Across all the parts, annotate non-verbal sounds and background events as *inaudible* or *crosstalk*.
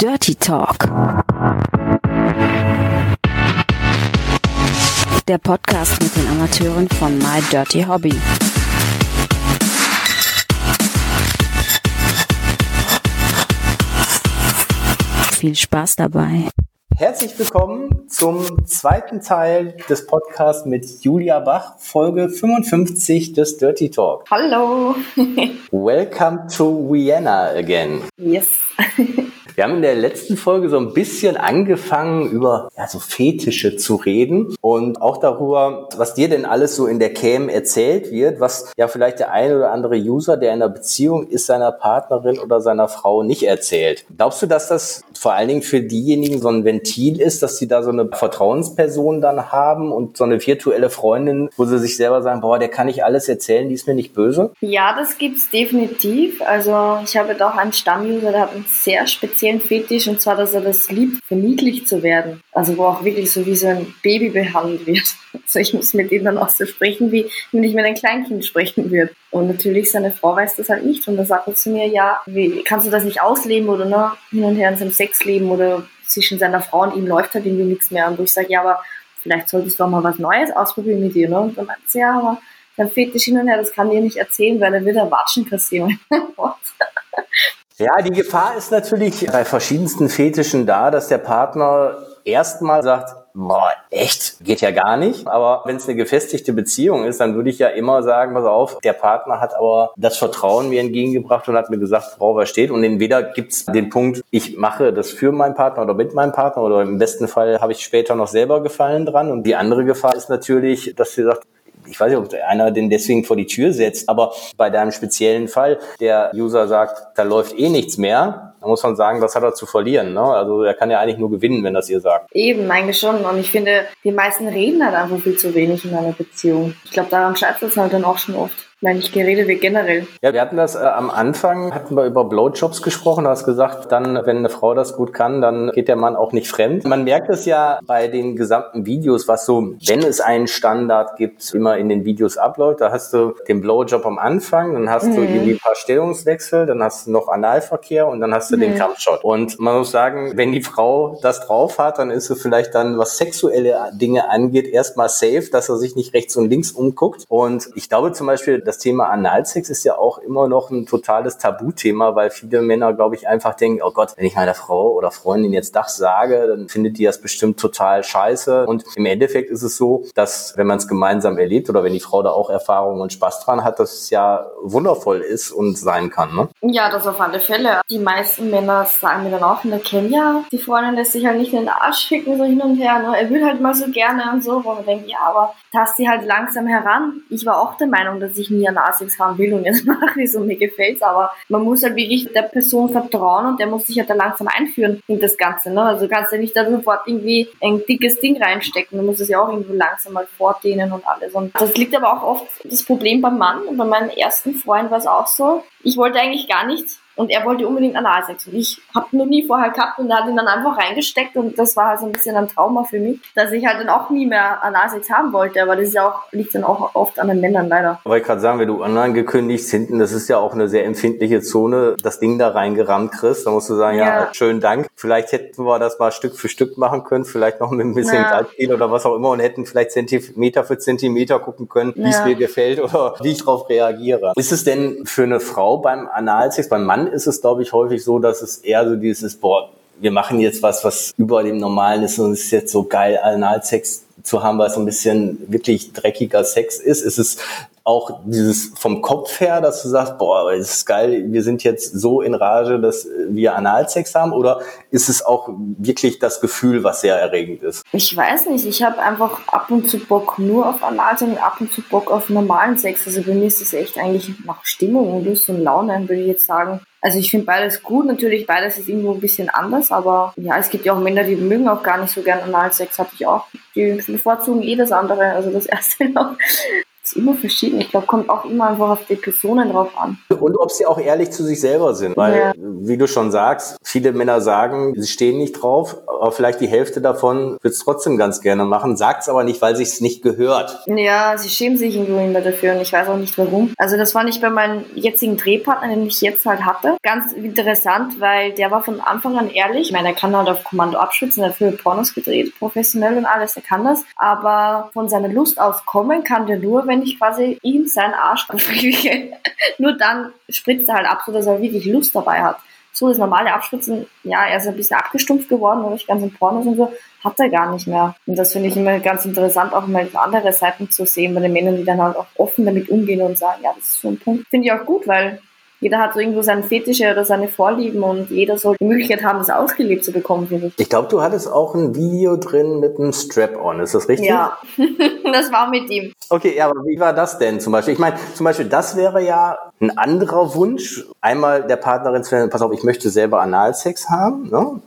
Dirty Talk. Der Podcast mit den Amateuren von My Dirty Hobby. Viel Spaß dabei. Herzlich willkommen zum zweiten Teil des Podcasts mit Julia Bach, Folge 55 des Dirty Talk. Hallo. *laughs* Welcome to Vienna again. Yes. *laughs* Wir haben in der letzten Folge so ein bisschen angefangen, über ja, so Fetische zu reden und auch darüber, was dir denn alles so in der Cam erzählt wird, was ja vielleicht der eine oder andere User, der in einer Beziehung ist, seiner Partnerin oder seiner Frau nicht erzählt. Glaubst du, dass das vor allen Dingen für diejenigen so ein Ventil ist, dass sie da so eine Vertrauensperson dann haben und so eine virtuelle Freundin, wo sie sich selber sagen, boah, der kann ich alles erzählen, die ist mir nicht böse? Ja, das gibt's definitiv. Also ich habe doch einen Stammuser, der hat einen sehr speziellen speziellen Fetisch und zwar, dass er das liebt, verniedlicht zu werden. Also wo auch wirklich so wie so ein Baby behandelt wird. *laughs* Also ich muss mit ihm dann auch so sprechen, wie wenn ich mit einem Kleinkind sprechen würde. Und natürlich seine Frau weiß das halt nicht und dann sagt er zu mir, ja, wie kannst du das nicht ausleben oder ne, hin und her in seinem Sexleben oder zwischen seiner Frau und ihm läuft halt irgendwie nichts mehr. Und wo ich sage, ja, aber vielleicht solltest du auch mal was Neues ausprobieren mit dir. Ne? Und dann meint sie, ja, aber sein Fetisch hin und her, das kann dir nicht erzählen, weil er wird Watschen kassieren. *laughs* Ja, die Gefahr ist natürlich bei verschiedensten Fetischen da, dass der Partner erstmal sagt, boah, echt, geht ja gar nicht. Aber wenn es eine gefestigte Beziehung ist, dann würde ich ja immer sagen, pass auf, der Partner hat aber das Vertrauen mir entgegengebracht und hat mir gesagt, worauf er steht. Und entweder gibt's den Punkt, ich mache das für meinen Partner oder mit meinem Partner oder im besten Fall habe ich später noch selber Gefallen dran. Und die andere Gefahr ist natürlich, dass sie sagt, ich weiß nicht, ob einer den deswegen vor die Tür setzt, aber bei deinem speziellen Fall, der User sagt, da läuft eh nichts mehr, da muss man sagen, das hat er zu verlieren. Ne? Also er kann ja eigentlich nur gewinnen, wenn das ihr sagt. Eben, eigentlich schon. Und ich finde, die meisten reden halt einfach viel zu wenig in einer Beziehung. Ich glaube, daran scheitert es halt dann auch schon oft. Nein, nicht geredet wird generell. Ja, wir hatten das äh, am Anfang, hatten wir über Blowjobs gesprochen. Du hast gesagt, dann, wenn eine Frau das gut kann, dann geht der Mann auch nicht fremd. Man merkt es ja bei den gesamten Videos, was so, wenn es einen Standard gibt, immer in den Videos abläuft. Da hast du den Blowjob am Anfang, dann hast mhm. du irgendwie ein paar Stellungswechsel, dann hast du noch Analverkehr und dann hast du mhm. den Kampfshot. Und man muss sagen, wenn die Frau das drauf hat, dann ist sie vielleicht dann, was sexuelle Dinge angeht, erstmal safe, dass er sich nicht rechts und links umguckt. Und ich glaube zum Beispiel, das Thema Analsex ist ja auch immer noch ein totales Tabuthema, weil viele Männer, glaube ich, einfach denken, oh Gott, wenn ich meiner Frau oder Freundin jetzt das sage, dann findet die das bestimmt total scheiße. Und im Endeffekt ist es so, dass wenn man es gemeinsam erlebt oder wenn die Frau da auch Erfahrung und Spaß dran hat, dass es ja wundervoll ist und sein kann. Ne? Ja, das auf alle Fälle. Die meisten Männer sagen mir dann auch in der Kenya, die Freundin lässt sich halt nicht in den Arsch schicken, so hin und her. Ne? Er will halt mal so gerne und so, wo man denkt, ja, aber tast sie halt langsam heran. Ich war auch der Meinung, dass ich nie an ASICs haben will und jetzt *laughs* mache ich es und mir gefällt's, aber man muss halt wirklich der Person vertrauen und der muss sich halt da langsam einführen in das Ganze. Ne? Also du kannst ja nicht da sofort irgendwie ein dickes Ding reinstecken, du musst es ja auch irgendwo langsam mal vordehnen und alles. Und das liegt aber auch oft das Problem beim Mann. Und bei meinem ersten Freund war es auch so. Ich wollte eigentlich gar nichts und er wollte unbedingt Analsex. Und ich habe noch nie vorher gehabt und er hat ihn dann einfach reingesteckt. Und das war halt so ein bisschen ein Trauma für mich, dass ich halt dann auch nie mehr Analsex haben wollte. Aber das ist ja auch, liegt dann auch oft an den Männern leider. Aber ich gerade sagen, wenn du online gekündigt hinten, das ist ja auch eine sehr empfindliche Zone, das Ding da reingerammt kriegst. Da musst du sagen, ja, ja schönen Dank. Vielleicht hätten wir das mal Stück für Stück machen können, vielleicht noch mit ein bisschen ja. Gleitspiel oder was auch immer und hätten vielleicht Zentimeter für Zentimeter gucken können, wie es ja. mir gefällt oder wie ich darauf reagiere. Ist es denn für eine Frau beim Analsex, beim Mann ist es, glaube ich, häufig so, dass es eher so dieses, boah, wir machen jetzt was, was über dem Normalen ist und es ist jetzt so geil, Analsex zu haben, weil es so ein bisschen wirklich dreckiger Sex ist. Ist es auch dieses vom Kopf her, dass du sagst, boah, das ist geil, wir sind jetzt so in Rage, dass wir Analsex haben? Oder ist es auch wirklich das Gefühl, was sehr erregend ist? Ich weiß nicht, ich habe einfach ab und zu Bock nur auf Analsex und ab und zu Bock auf normalen Sex. Also bei mir ist es echt eigentlich nach Stimmung und Lust und Laune, würde ich jetzt sagen. Also ich finde beides gut, natürlich beides ist irgendwo ein bisschen anders, aber ja, es gibt ja auch Männer, die mögen auch gar nicht so gern Analsex, hatte ich auch. Die bevorzugen eh das andere, also das *laughs* erste noch. Ist immer verschieden. Ich glaube, kommt auch immer einfach auf die Personen drauf an. Und ob sie auch ehrlich zu sich selber sind. Weil, ja. wie du schon sagst, viele Männer sagen, sie stehen nicht drauf, aber vielleicht die Hälfte davon wird es trotzdem ganz gerne machen, sagt es aber nicht, weil sich es nicht gehört. Ja, sie schämen sich irgendwo immer dafür und ich weiß auch nicht warum. Also das war nicht bei meinem jetzigen Drehpartner, den ich jetzt halt hatte. Ganz interessant, weil der war von Anfang an ehrlich. Ich meine, er kann halt auf Kommando abschützen, er hat viele Pornos gedreht, professionell und alles, er kann das. Aber von seiner Lust auf Kommen kann der nur, wenn ich quasi ihm seinen Arsch befriedige. *laughs* nur dann spritzt er halt ab, so dass er wirklich Lust dabei hat. So das normale Abspritzen, ja, er ist ein bisschen abgestumpft geworden, oder ich ganz in Pornos und so, hat er gar nicht mehr. Und das finde ich immer ganz interessant, auch mal andere Seiten zu sehen bei den Männern, die dann halt auch offen damit umgehen und sagen, ja, das ist so ein Punkt. Finde ich auch gut, weil jeder hat so irgendwo seine Fetische oder seine Vorlieben und jeder soll die Möglichkeit haben, das ausgelebt zu bekommen, finde ich. Ich glaube, du hattest auch ein Video drin mit einem Strap-on, ist das richtig? Ja, *laughs* das war mit ihm. Okay, ja, aber wie war das denn zum Beispiel? Ich meine, zum Beispiel, das wäre ja ein anderer Wunsch. Einmal der Partnerin zu sagen, pass auf, ich möchte selber Analsex haben, ne?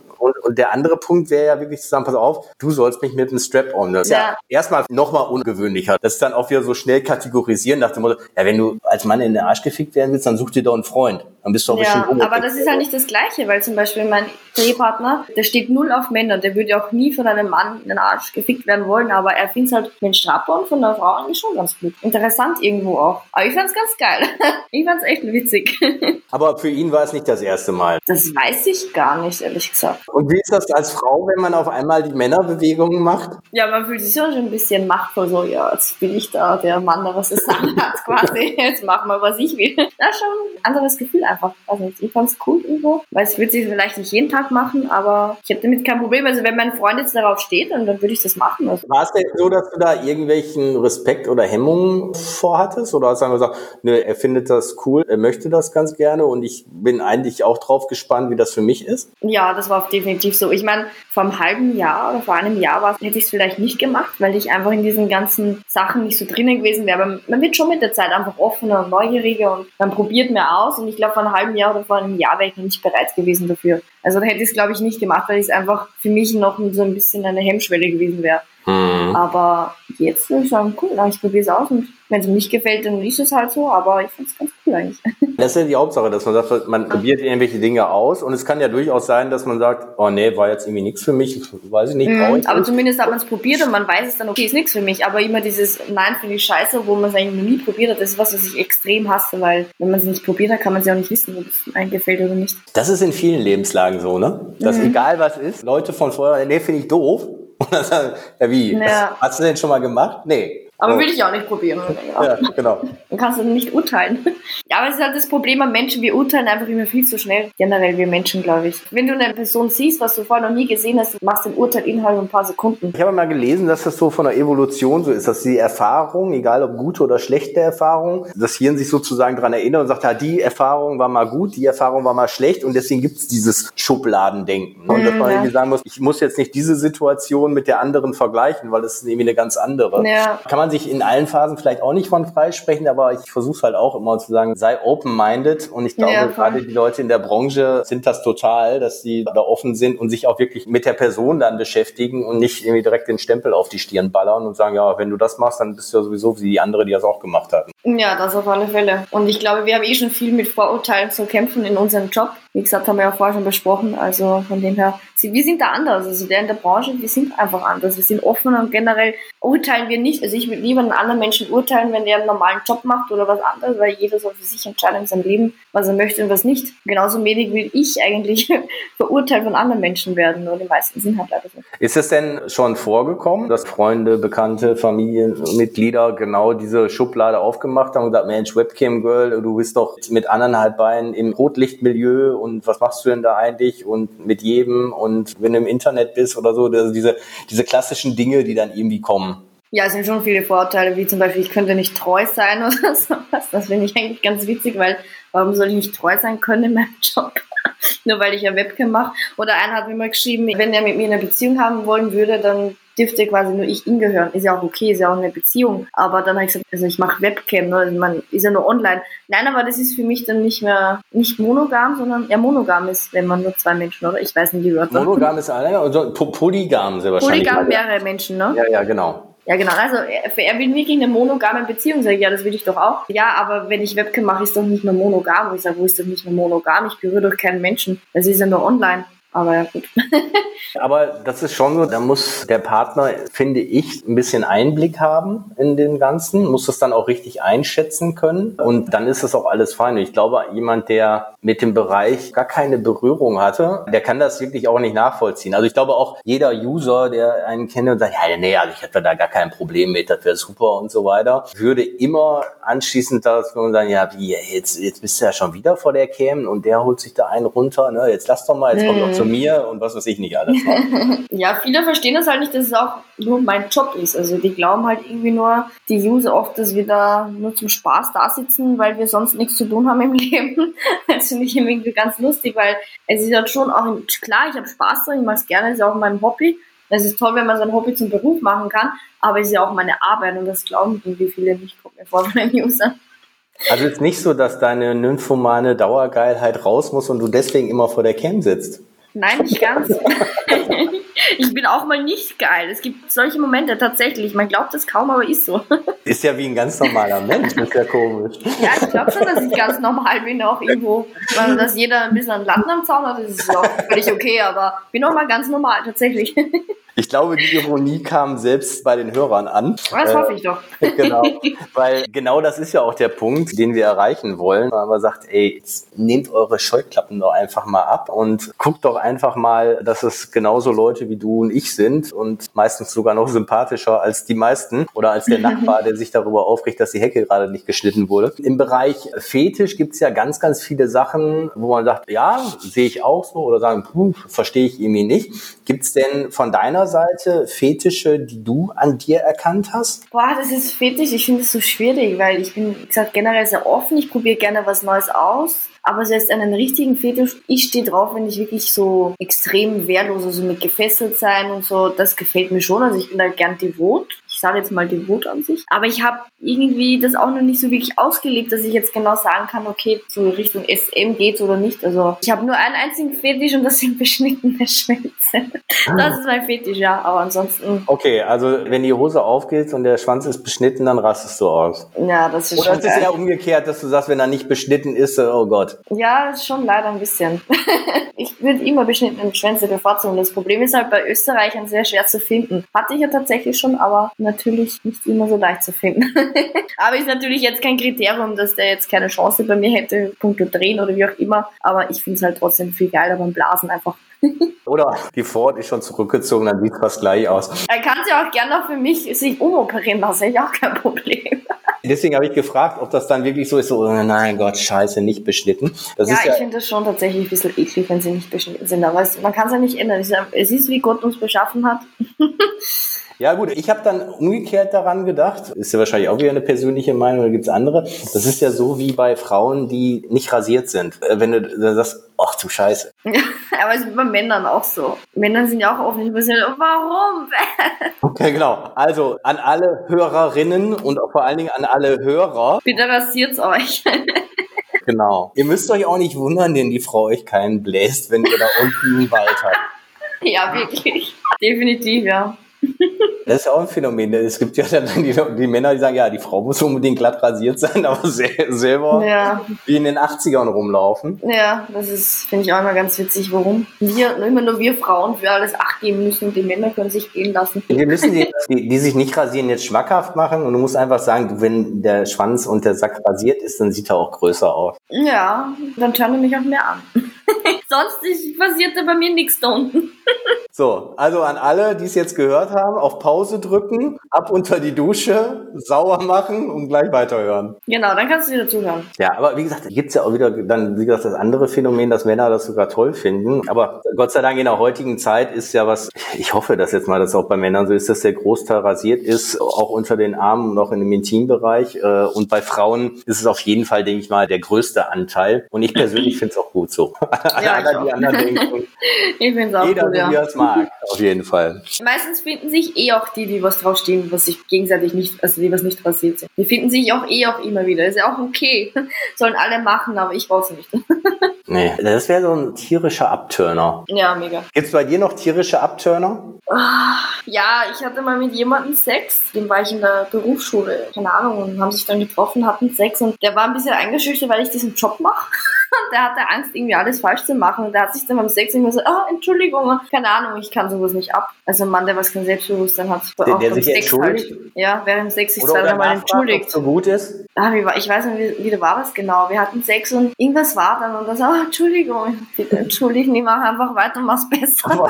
Und, der andere Punkt wäre ja wirklich zu sagen, pass auf, du sollst mich mit einem Strap-on. Das ist ja, ja erstmal nochmal ungewöhnlicher. Das ist dann auch wieder so schnell kategorisieren nach dem Motto, ja, wenn du als Mann in den Arsch gefickt werden willst, dann such dir doch einen Freund. Dann bist du auch ja, aber das ist halt nicht das Gleiche, weil zum Beispiel mein Drehpartner, der steht null auf Männer, der würde auch nie von einem Mann in den Arsch gefickt werden wollen, aber er findet halt den Strapon von einer Frau eigentlich schon ganz gut. Interessant irgendwo auch. Aber ich fand's ganz geil. *laughs* ich fand's echt witzig. *laughs* aber für ihn war es nicht das erste Mal. Das weiß ich gar nicht, ehrlich gesagt. Und wie ist das als Frau, wenn man auf einmal die Männerbewegungen macht? Ja, man fühlt sich schon ein bisschen machtvoll, so, ja, jetzt bin ich da, der Mann, der was es *laughs* sagen hat, quasi. Jetzt machen wir, was ich will. Das ist schon ein anderes Gefühl einfach. Also ich fand's cool irgendwo, weil es wird sich vielleicht nicht jeden Tag machen, aber ich habe damit kein Problem. Also wenn mein Freund jetzt darauf steht, dann, dann würde ich das machen. Also. War es denn so, dass du da irgendwelchen Respekt oder Hemmungen vorhattest? Oder hast du gesagt, ne, er findet das cool, er möchte das ganz gerne und ich bin eigentlich auch drauf gespannt, wie das für mich ist? Ja, das war definitiv so. Ich meine, vor einem halben Jahr oder vor einem Jahr war, hätte ich es vielleicht nicht gemacht, weil ich einfach in diesen ganzen Sachen nicht so drinnen gewesen wäre. Aber man wird schon mit der Zeit einfach offener und neugieriger und man probiert mehr aus. Und ich glaube, vor einem halben Jahr oder vor einem Jahr wäre ich noch nicht bereit gewesen dafür. Also da hätte ich es, glaube ich, nicht gemacht, weil es einfach für mich noch so ein bisschen eine Hemmschwelle gewesen wäre. Mhm. Aber jetzt würde ich sagen, cool, ich probiere es aus und wenn es mir nicht gefällt, dann ist es halt so, aber ich finde es ganz cool eigentlich. *laughs* Das ist ja die Hauptsache, dass man sagt, man probiert irgendwelche Dinge aus und es kann ja durchaus sein, dass man sagt, oh nee, war jetzt irgendwie nichts für mich, weiß ich nicht, mhm, ich Aber nicht. zumindest hat man es probiert und man weiß es dann, okay, ist nichts für mich, aber immer dieses Nein finde ich scheiße, wo man es eigentlich noch nie probiert hat, das ist was, was ich extrem hasse, weil wenn man es nicht probiert hat, kann man es ja auch nicht wissen, ob es einem gefällt oder nicht. Das ist in vielen Lebenslagen so, ne? Dass mhm. egal was ist, Leute von vorher, nee, finde ich doof. *laughs* Und dann sagen, ja wie, ja. hast du denn schon mal gemacht? Nee. Aber oh. will ich auch nicht probieren. *laughs* Ja, genau. Dann kannst du nicht urteilen. Ja, aber es ist halt das Problem an Menschen, wir urteilen einfach immer viel zu schnell. Generell wir Menschen, glaube ich. Wenn du eine Person siehst, was du vorher noch nie gesehen hast, machst du den Urteil innerhalb ein paar Sekunden. Ich habe mal gelesen, dass das so von der Evolution so ist, dass die Erfahrung, egal ob gute oder schlechte Erfahrung, das Hirn sich sozusagen daran erinnert und sagt, ja, die Erfahrung war mal gut, die Erfahrung war mal schlecht und deswegen gibt es dieses Schubladendenken. Und dass man ja. irgendwie sagen muss, ich muss jetzt nicht diese Situation mit der anderen vergleichen, weil das ist irgendwie eine ganz andere. Ja. Kann man sich in allen Phasen vielleicht auch nicht von freisprechen, aber ich versuche halt auch immer zu sagen, sei open-minded und ich glaube, ja, gerade die Leute in der Branche sind das total, dass sie da offen sind und sich auch wirklich mit der Person dann beschäftigen und nicht irgendwie direkt den Stempel auf die Stirn ballern und sagen, ja, wenn du das machst, dann bist du ja sowieso wie die andere, die das auch gemacht hat. Ja, das auf alle Fälle. Und ich glaube, wir haben eh schon viel mit Vorurteilen zu kämpfen in unserem Job. Wie gesagt, haben wir ja vorher schon besprochen. Also von dem her, wir sind da anders. Also der in der Branche, wir sind einfach anders. Wir sind offen und generell urteilen wir nicht. Also ich lieber einen anderen Menschen urteilen, wenn der einen normalen Job macht oder was anderes, weil jeder soll für sich entscheiden in seinem Leben, was er möchte und was nicht. Genauso wenig will ich eigentlich *laughs* verurteilt von anderen Menschen werden. Nur die meisten sind halt leider so. Ist es denn schon vorgekommen, dass Freunde, Bekannte, Familienmitglieder genau diese Schublade aufgemacht haben und gesagt, Mensch, Webcam Girl, du bist doch mit anderthalb Beinen im Rotlichtmilieu und was machst du denn da eigentlich und mit jedem und wenn du im Internet bist oder so, also diese, diese klassischen Dinge, die dann irgendwie kommen. Ja, es sind schon viele Vorteile, wie zum Beispiel, ich könnte nicht treu sein *laughs* oder sowas. Das finde ich eigentlich ganz witzig, weil warum soll ich nicht treu sein können in meinem Job? *laughs* Nur weil ich ja Webcam mache. Oder einer hat mir mal geschrieben, wenn er mit mir eine Beziehung haben wollen würde, dann dürfte quasi nur ich ihm gehören. Ist ja auch okay, ist ja auch eine Beziehung. Aber dann habe ich gesagt, also ich mache Webcam, ne? Also man ist ja nur online. Nein, aber das ist für mich dann nicht mehr nicht monogam, sondern eher monogam ist, wenn man nur zwei Menschen, oder? Ich weiß nicht die Wörter. Monogam ist einer, also polygam sehr wahrscheinlich. Polygam mehrere Menschen, ne? Ja, ja, genau. Ja, genau. Also er, will wirklich eine monogame Beziehung. Sag ich, ja, das will ich doch auch. Ja, aber wenn ich Webcam mache, ist doch nicht mehr monogam. Ich sage, wo ist das nicht mehr monogam? Ich berühre doch keinen Menschen. Das ist ja nur online. Aber ja, gut. *laughs* Aber das ist schon so, da muss der Partner, finde ich, ein bisschen Einblick haben in den Ganzen, muss das dann auch richtig einschätzen können und dann ist das auch alles fein. Ich glaube, jemand, der mit dem Bereich gar keine Berührung hatte, der kann das wirklich auch nicht nachvollziehen. Also ich glaube auch jeder User, der einen kennt und sagt, ja, nee, also ich hätte da gar kein Problem mit, das wäre super und so weiter, würde immer anschließend das sagen, ja, wie, jetzt, jetzt bist du ja schon wieder vor der Cam und der holt sich da einen runter, ne, jetzt lass doch mal, jetzt kommt noch zu mir und was weiß ich nicht alles. *laughs* ja, viele verstehen das halt nicht, dass es auch nur mein Job ist. Also die glauben halt irgendwie nur, die User oft, dass wir da nur zum Spaß da sitzen, weil wir sonst nichts zu tun haben im *laughs* Leben. Das finde ich irgendwie ganz lustig, weil es ist halt schon auch, klar, ich habe Spaß dran, ich mache es gerne, es ist auch mein Hobby. Es ist toll, wenn man sein Hobby zum Beruf machen kann, aber es ist ja auch meine Arbeit und das glauben irgendwie viele nicht, kommt mir vor von den Usern. Also es ist nicht so, dass deine nymphomane Dauergeilheit raus muss und du deswegen immer vor der Cam sitzt. Nein, nicht ganz. *laughs* ich bin auch mal nicht geil. Es gibt solche Momente tatsächlich. Man glaubt es kaum, aber ist so. *laughs* Ist ja wie ein ganz normaler Mensch, das ist ja komisch. Ja, ich glaube schon, dass ich ganz normal bin, auch irgendwo. Also, dass jeder ein bisschen einen Latten am Zaun hat, das ist auch völlig okay, aber bin auch mal ganz normal, tatsächlich. *laughs* Ich glaube, die Ironie kam selbst bei den Hörern an. Das äh, hoffe ich doch. genau, *laughs* weil genau das ist ja auch der Punkt, den wir erreichen wollen. Weil man sagt, ey, nehmt eure Scheuklappen doch einfach mal ab und guckt doch einfach mal, dass es genauso Leute wie du und ich sind und meistens sogar noch sympathischer als die meisten oder als der Nachbar, *laughs* der sich darüber aufregt, dass die Hecke gerade nicht geschnitten wurde. Im Bereich Fetisch gibt's ja ganz, ganz viele Sachen, wo man sagt, ja, sehe ich auch so oder sagen, puh, verstehe ich irgendwie nicht. Gibt's denn von deiner Seite Fetische, die du an dir erkannt hast? Boah, das ist Fetisch. Ich finde es so schwierig, weil ich bin, wie gesagt, generell sehr offen. Ich probiere gerne was Neues aus. Aber selbst einen richtigen Fetisch, ich stehe drauf, wenn ich wirklich so extrem wehrlos, also mit gefesselt sein und so, das gefällt mir schon. Also ich bin da gern devot sage jetzt mal devot an sich. Aber ich habe irgendwie das auch noch nicht so wirklich ausgelebt, dass ich jetzt genau sagen kann, okay, so Richtung SM geht's oder nicht. Also ich habe nur einen einzigen Fetisch und das sind beschnittene Schwänze. Ah. Das ist mein Fetisch, ja. Aber ansonsten. Okay, also wenn die Hose aufgeht und der Schwanz ist beschnitten, dann rastest du aus. Ja, das ist Oder schon. Oder ist es ja umgekehrt, dass du sagst, wenn er nicht beschnitten ist, oh Gott. Ja, schon leider ein bisschen. *laughs* ich würde immer beschnittene Schwänze bevorzugen. Das Problem ist halt bei Österreichern sehr schwer zu finden. Hatte ich ja tatsächlich schon, aber natürlich nicht immer so leicht zu finden. *laughs* aber ist natürlich jetzt kein Kriterium, dass der jetzt keine Chance bei mir hätte, Punkte drehen oder wie auch immer. Aber ich finde es halt trotzdem viel geiler beim Blasen einfach. *laughs* Oder die Ford ist schon zurückgezogen, dann sieht es fast gleich aus. Er kann sich auch gerne noch für mich sich umoperieren lassen, ich auch kein Problem. *laughs* Deswegen habe ich gefragt, ob das dann wirklich so ist, so, oh nein Gott, scheiße, nicht beschnitten. Das ja, ja ich finde das schon tatsächlich ein bisschen eklig, wenn sie nicht beschnitten sind. Aber es, man kann es ja nicht ändern. Es ist, wie Gott uns beschaffen hat. Ja gut, ich habe dann umgekehrt daran gedacht, ist ja wahrscheinlich auch wieder eine persönliche Meinung, oder gibt's andere. Das ist ja so wie bei Frauen, die nicht rasiert sind. Äh, wenn du sagst, ach du Scheiße. *laughs* aber es ist bei Männern auch so. Männern sind ja auch oft nicht bisschen, warum? *laughs* okay, genau. Also an alle Hörerinnen und vor allen Dingen an alle Hörer. Bitte rasiert's euch. *laughs* genau. Ihr müsst euch auch nicht wundern, denn die Frau euch keinen bläst, wenn ihr da unten einen Wald habt. Ja, wirklich. Definitiv, ja. Das ist auch ein Phänomen. Es gibt ja dann die, die, Männer, die sagen, ja, die Frau muss unbedingt glatt rasiert sein, *laughs* aber selber ja. wie in den 80ern rumlaufen. Ja, das ist, finde ich auch immer ganz witzig, warum wir, immer nur wir Frauen für alles Acht geben müssen und die Männer können sich gehen lassen. Wir müssen die, die, die sich nicht rasieren, jetzt schmackhaft machen und du musst einfach sagen, wenn der Schwanz und der Sack rasiert ist, dann sieht er auch größer aus. Ja, dann turnen mich auch mehr an. *laughs* Sonst passierte bei mir nichts da unten. *laughs* So, also an alle, die es jetzt gehört haben, auf Pause drücken, ab unter die Dusche, sauer machen und gleich weiterhören. Genau, dann kannst du wieder zuhören. Ja, aber wie gesagt, gibt's ja auch wieder dann, wie gesagt, das andere Phänomen, dass Männer das sogar toll finden. Aber Gott sei Dank in der heutigen Zeit ist ja was, ich hoffe das jetzt mal, dass auch bei Männern so ist, dass der Großteil rasiert ist, auch unter den Armen noch in dem Intimbereich. Äh, und bei Frauen ist es auf jeden Fall, denke ich mal, der größte Anteil. Und ich persönlich finde es auch gut so. Ja, *laughs* ich, die anderen denken, *laughs* ich finde es auch jeder, gut, ja. Mag, *laughs* auf jeden Fall. Meistens finden sich eh auch die, die was draufstehen, was sich gegenseitig nicht, also die was nicht rasiert sind. Die finden sich auch eh auch immer wieder. Ist ja auch okay. *laughs* Sollen alle machen, aber ich brauche es nicht. *laughs* Nee, das wäre so ein tierischer Abturner. Ja, mega. Gibt's bei dir noch tierische Abturner? Ja, ich hatte mal mit jemandem Sex, dem war ich in der Berufsschule, keine Ahnung, und haben sich dann getroffen, hatten Sex und der war ein bisschen eingeschüchtert, weil ich diesen Job mache. Und *laughs* der hatte Angst, irgendwie alles falsch zu machen. Und der hat sich dann beim Sex immer so, ah, Entschuldigung, keine Ahnung, ich kann sowas nicht ab. Also ein Mann, der was kein Selbstbewusstsein hat, Der- auch der sich Sex entschuldigt? halt. Ja, während dem Sex sich zwei, dreimal entschuldigt. so gut ist? Ah, wie war, ich weiß nicht, wie, wie war das genau. Wir hatten Sex und irgendwas war dann und das, ah, Entschuldigung, bitte entschuldigen, ich mache einfach weiter und mach's besser. *laughs* Oh.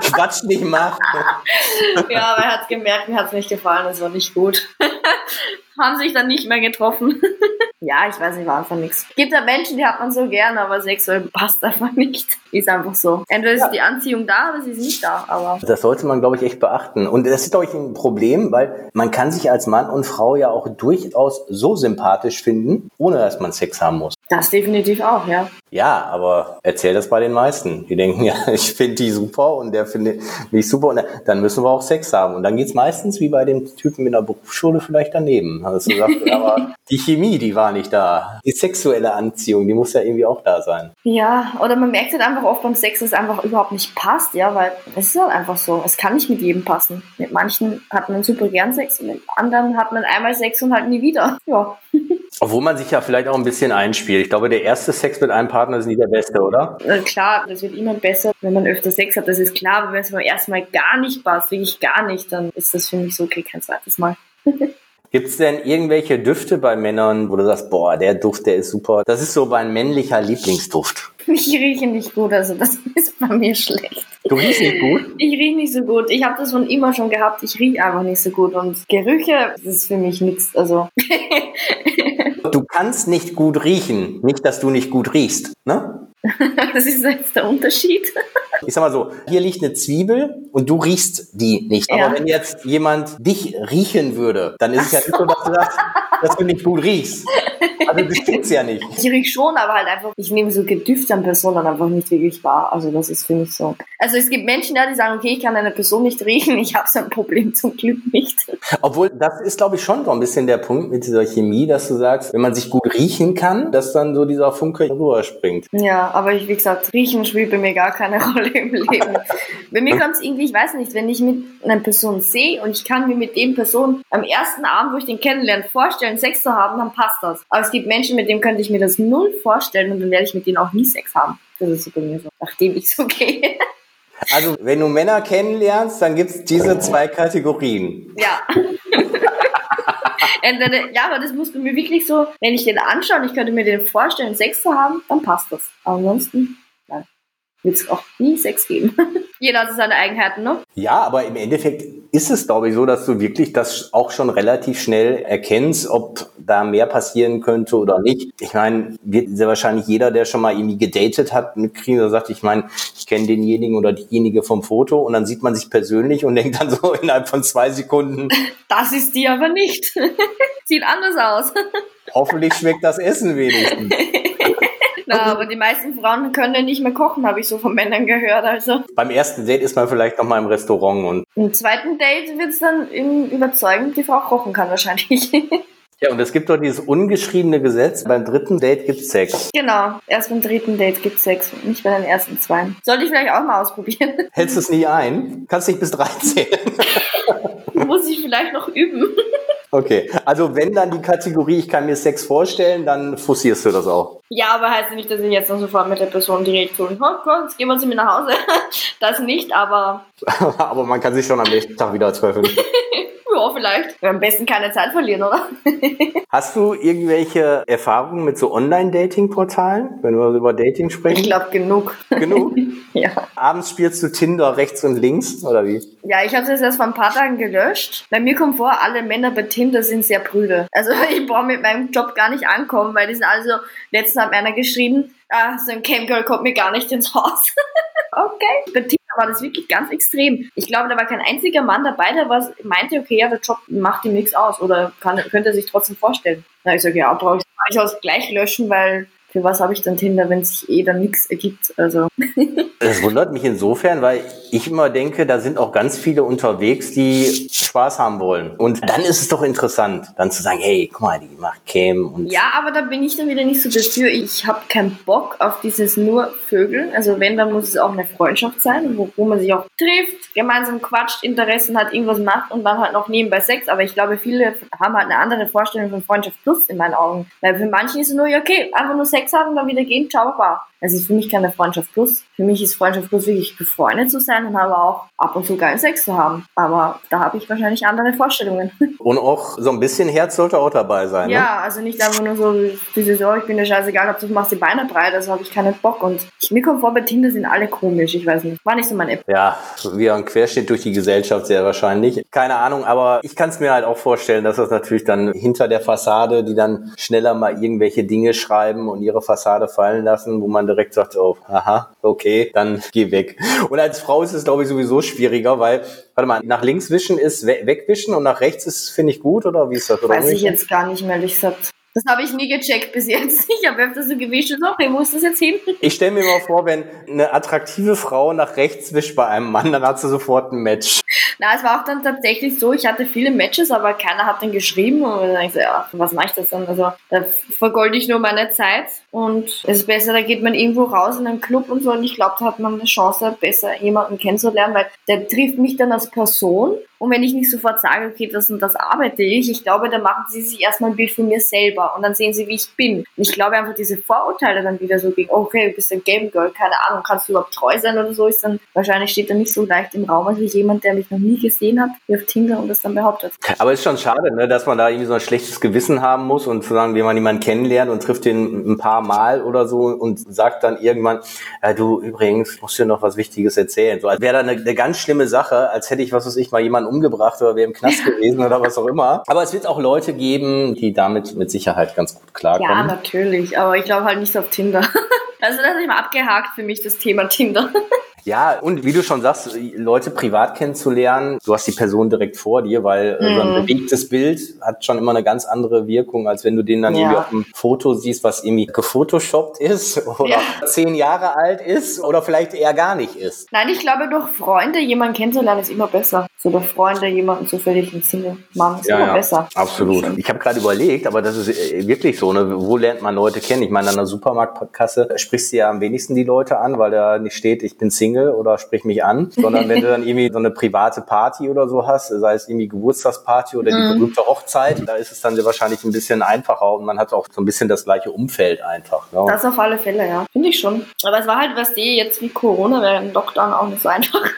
Quatsch nicht machen. *laughs* ja, aber er hat gemerkt, mir hat's nicht gefallen, es war nicht gut. Haben sich dann nicht mehr getroffen. Ja, ich weiß nicht, war einfach nichts. Gibt ja Menschen, die hat man so gern, aber sexuell passt *laughs* einfach nicht. Ist einfach so. Entweder ist die Anziehung da oder sie ist nicht da, aber Das sollte man, glaube ich, echt beachten. Und das ist, glaube ich, ein Problem, weil man kann sich als Mann und Frau ja auch durchaus so sympathisch finden, ohne dass man Sex haben muss. Das definitiv auch, ja. Ja, aber erzähl das bei den meisten. Die denken, *laughs* ja, ich finde die super und der findet mich super und dann müssen wir auch Sex haben. Und dann geht's meistens wie bei dem Typen in der Berufsschule vielleicht daneben. Also du sagst, *laughs* aber die Chemie, die war nicht da. Die sexuelle Anziehung, die muss ja irgendwie auch da sein. Ja, oder man merkt halt einfach oft beim Sex, dass es einfach überhaupt nicht passt, ja, weil es ist halt einfach so. Es kann nicht mit jedem passen. Mit manchen hat man super gern Sex und mit anderen hat man einmal Sex und halt nie wieder. Ja. *laughs* Obwohl man sich ja vielleicht auch ein bisschen einspielt. Ich glaube, der erste Sex mit einem Partner ist nie der beste, oder? Klar, das wird immer besser, wenn man öfter Sex hat, das ist klar, aber wenn es beim ersten Mal gar nicht passt, wirklich gar nicht, dann ist das für mich so, okay, kein zweites Mal. *laughs* Gibt's denn irgendwelche Düfte bei Männern, wo du sagst, boah, der Duft, der ist super. Das ist so mein männlicher Lieblingsduft. *laughs* Ich rieche nicht gut, also das *laughs* ist bei mir schlecht. Du riechst nicht gut? Ich rieche nicht so gut. Ich habe das schon immer schon gehabt. Ich rieche einfach nicht so gut. Und Gerüche, das ist für mich nichts. Also, Du kannst nicht gut riechen. Nicht, dass du nicht gut riechst. Ne? *laughs* das ist jetzt der Unterschied. *laughs* Ich sag mal so, hier liegt eine Zwiebel und du riechst die nicht. Aber Ja. wenn jetzt jemand dich riechen würde, dann ist es ja nicht so, dass du sagst, dass du nicht gut riechst. Also das stimmt's ja nicht. Ich rieche schon, aber halt einfach, ich nehme so Gedüfte an Personen einfach nicht wirklich wahr. Also das ist für mich so. Also es gibt Menschen da, die sagen, okay, ich kann eine Person nicht riechen. Ich habe so ein Problem zum Glück nicht. Obwohl, das ist, glaube ich, schon so ein bisschen der Punkt mit dieser Chemie, dass du sagst, wenn man sich gut riechen kann, dass dann so dieser Funke rüberspringt. Ja, aber ich, wie gesagt, riechen spielt bei mir gar keine *laughs* Rolle im Leben. bei mir kommt es irgendwie, ich weiß nicht, wenn ich mit einer Person sehe und ich kann mir mit dem Person am ersten Abend, wo ich den kennenlerne, vorstellen, Sex zu haben, dann passt das. Aber es gibt Menschen, mit denen könnte ich mir das null vorstellen und dann werde ich mit denen auch nie Sex haben. Das ist so bei mir so, nachdem ich so *laughs* gehe. Also, wenn du Männer kennenlernst, dann gibt's diese zwei Kategorien. ja. *laughs* Entweder, ja, aber das muss bei mir wirklich so, wenn ich den anschaue und ich könnte mir den vorstellen, Sex zu haben, dann passt das. Ansonsten, wird es auch nie Sex geben. *laughs* Jeder hat seine Eigenheiten, ne? Ja, aber im Endeffekt ist es, glaube ich, so, dass du wirklich das auch schon relativ schnell erkennst, ob da mehr passieren könnte oder nicht. Ich meine, wird sehr wahrscheinlich jeder, der schon mal irgendwie gedatet hat, mitkriegen, der sagt, ich meine, ich kenne denjenigen oder diejenige vom Foto und dann sieht man sich persönlich und *laughs* denkt dann so innerhalb von zwei Sekunden, *laughs* Das ist die aber nicht. Sieht anders aus. hoffentlich schmeckt das Essen wenigstens. Na, aber die meisten Frauen können ja nicht mehr kochen, habe ich so von Männern gehört. Also Beim ersten Date ist man vielleicht noch mal im Restaurant und im zweiten Date wird es dann im überzeugen, die Frau kochen kann wahrscheinlich. *laughs* ja, und es gibt doch dieses ungeschriebene Gesetz, beim dritten Date gibt's Sex. genau, erst beim dritten Date gibt Sex, nicht bei den ersten zwei. Sollte ich vielleicht auch mal ausprobieren. *laughs* Hältst du es nie ein? Kannst nicht bis drei zählen. Muss ich vielleicht noch üben. *laughs* Okay, also wenn dann die Kategorie, ich kann mir Sex vorstellen, dann forcierst du das auch. Ja, aber heißt nicht, dass ich jetzt noch sofort mit der Person direkt tun. Oh Gott, jetzt gehen wir zu mir nach Hause. *laughs* Das nicht, aber *laughs* Aber man kann sich schon am nächsten Tag wieder treffen. *laughs* ja, vielleicht. Wir am besten keine Zeit verlieren, oder? *laughs* Hast du irgendwelche Erfahrungen mit so Online-Dating-Portalen, wenn wir über Dating Ich sprechen? glaube genug. Genug? *laughs* Ja. Abends spielst du Tinder rechts und links, oder wie? Ja, ich habe es jetzt vor ein paar Tagen gelöscht. Bei mir kommt vor, alle Männer bei Tinder sind sehr prüde. Also *laughs* ich brauche mit meinem Job gar nicht ankommen, weil die sind alle so, letztens hat einer geschrieben, ah, so ein Camgirl kommt mir gar nicht ins Haus. *laughs* okay. Bei Tinder war das wirklich ganz extrem. Ich glaube, da war kein einziger Mann dabei, der was meinte, okay, ja, der Job macht ihm nichts aus oder kann, könnte er sich trotzdem vorstellen. Na, ich sage, ja, brauche ich durchaus gleich löschen, weil für was habe ich dann Tinder, wenn sich eh dann nichts ergibt? Also. *laughs* Das wundert mich insofern, weil ich immer denke, da sind auch ganz viele unterwegs, die Spaß haben wollen. Und dann ist es doch interessant, dann zu sagen, hey, guck mal, die macht Cam und. Ja, aber da bin ich dann wieder nicht so dafür. Ich habe keinen Bock auf dieses nur Vögeln. Also wenn, dann muss es auch eine Freundschaft sein, wo, wo man sich auch trifft, gemeinsam quatscht, Interessen hat, irgendwas macht und dann halt noch nebenbei Sex. Aber ich glaube, viele haben halt eine andere Vorstellung von Freundschaft plus in meinen Augen. Weil für manche ist es nur, ja, okay, einfach nur Sex haben, dann wieder gehen, ciao, baba. Also ist für mich keine Freundschaft plus. Für mich ist Freundschaft plus wirklich befreundet zu sein und aber auch ab und zu geilen Sex zu haben. Aber da habe ich wahrscheinlich andere Vorstellungen. *laughs* Und auch so ein bisschen Herz sollte auch dabei sein. Ja, ne? also nicht einfach nur so dieses, oh, ich bin dir scheißegal, ob du machst die Beine breit, also habe ich keinen Bock. Und ich, mir kommt vor, bei Tinder sind alle komisch, ich weiß nicht. War nicht so mein App. Ja, wie ein Querschnitt durch die Gesellschaft sehr wahrscheinlich. Keine Ahnung, aber ich kann es mir halt auch vorstellen, dass das natürlich dann hinter der Fassade, die dann schneller mal irgendwelche Dinge schreiben und ihre Fassade fallen lassen, wo man direkt sagt, oh, aha, okay, dann geh weg. Und als Frau ist es, glaube ich, sowieso schwieriger, weil, warte mal, nach links wischen ist we wegwischen und nach rechts ist, finde ich gut, oder wie ist das? Weiß ich jetzt gar nicht mehr, ehrlich gesagt. Das habe ich nie gecheckt bis jetzt. *laughs* Ich habe öfter so gewischt und so, okay, wo ist das jetzt hin? Ich stelle mir mal vor, wenn eine attraktive Frau nach rechts wischt bei einem Mann, dann hat sie sofort ein Match. Na, es war auch dann tatsächlich so, ich hatte viele Matches, aber keiner hat dann geschrieben und dann ich so, ja, was mache ich das dann? Also da vergolde ich nur meine Zeit und es ist besser, da geht man irgendwo raus in einen Club und so und ich glaube, da hat man eine Chance, besser jemanden kennenzulernen, weil der trifft mich dann als Person und wenn ich nicht sofort sage, okay, das und das arbeite ich, ich glaube, dann machen sie sich erstmal ein Bild von mir selber und dann sehen sie, wie ich bin. Und ich glaube einfach, diese Vorurteile dann wieder so gegen, okay, du bist ein Game Girl, keine Ahnung, kannst du überhaupt treu sein oder so, ist dann wahrscheinlich steht dann nicht so leicht im Raum als jemand, der mich noch nie gesehen hat, auf Tinder und das dann behauptet. Aber ist schon schade, ne, dass man da irgendwie so ein schlechtes Gewissen haben muss und zu sagen, wenn man jemanden kennenlernt und trifft den ein paar Mal oder so und sagt dann irgendwann, ja, du übrigens musst dir noch was Wichtiges erzählen. So als wäre da eine, eine ganz schlimme Sache, als hätte ich, was weiß ich, mal jemanden umgebracht oder wäre im Knast *laughs* gewesen oder was auch immer. Aber es wird auch Leute geben, die damit mit Sicherheit ganz gut Ja, klarkommen. natürlich, aber ich glaube halt nicht auf Tinder. *laughs* Also das ist immer abgehakt für mich, das Thema Tinder. *laughs* Ja, und wie du schon sagst, Leute privat kennenzulernen, du hast die Person direkt vor dir, weil äh, so ein Mhm. bewegtes Bild hat schon immer eine ganz andere Wirkung, als wenn du den dann Ja. irgendwie auf dem Foto siehst, was irgendwie gefotoshoppt ist *laughs* oder Ja. zehn Jahre alt ist oder vielleicht eher gar nicht ist. Nein, ich glaube, durch Freunde jemanden kennenzulernen ist immer besser. So durch Freunde jemanden zufällig einen Single-Mann ist immer besser. Absolut. Ich habe gerade überlegt, aber das ist äh, wirklich so. Ne? Wo lernt man Leute kennen? Ich meine, an der Supermarktkasse sprichst du ja am wenigsten die Leute an, weil da nicht steht, ich bin Single oder sprich mich an, sondern wenn du dann *laughs* irgendwie so eine private Party oder so hast, sei es irgendwie Geburtstagsparty oder die berühmte Hochzeit, da ist es dann wahrscheinlich ein bisschen einfacher und man hat auch so ein bisschen das gleiche Umfeld einfach. Ne? Das auf alle Fälle, ja. Finde ich schon. Aber es war halt, was die jetzt wie Corona während Lockdown auch nicht so einfach. *laughs*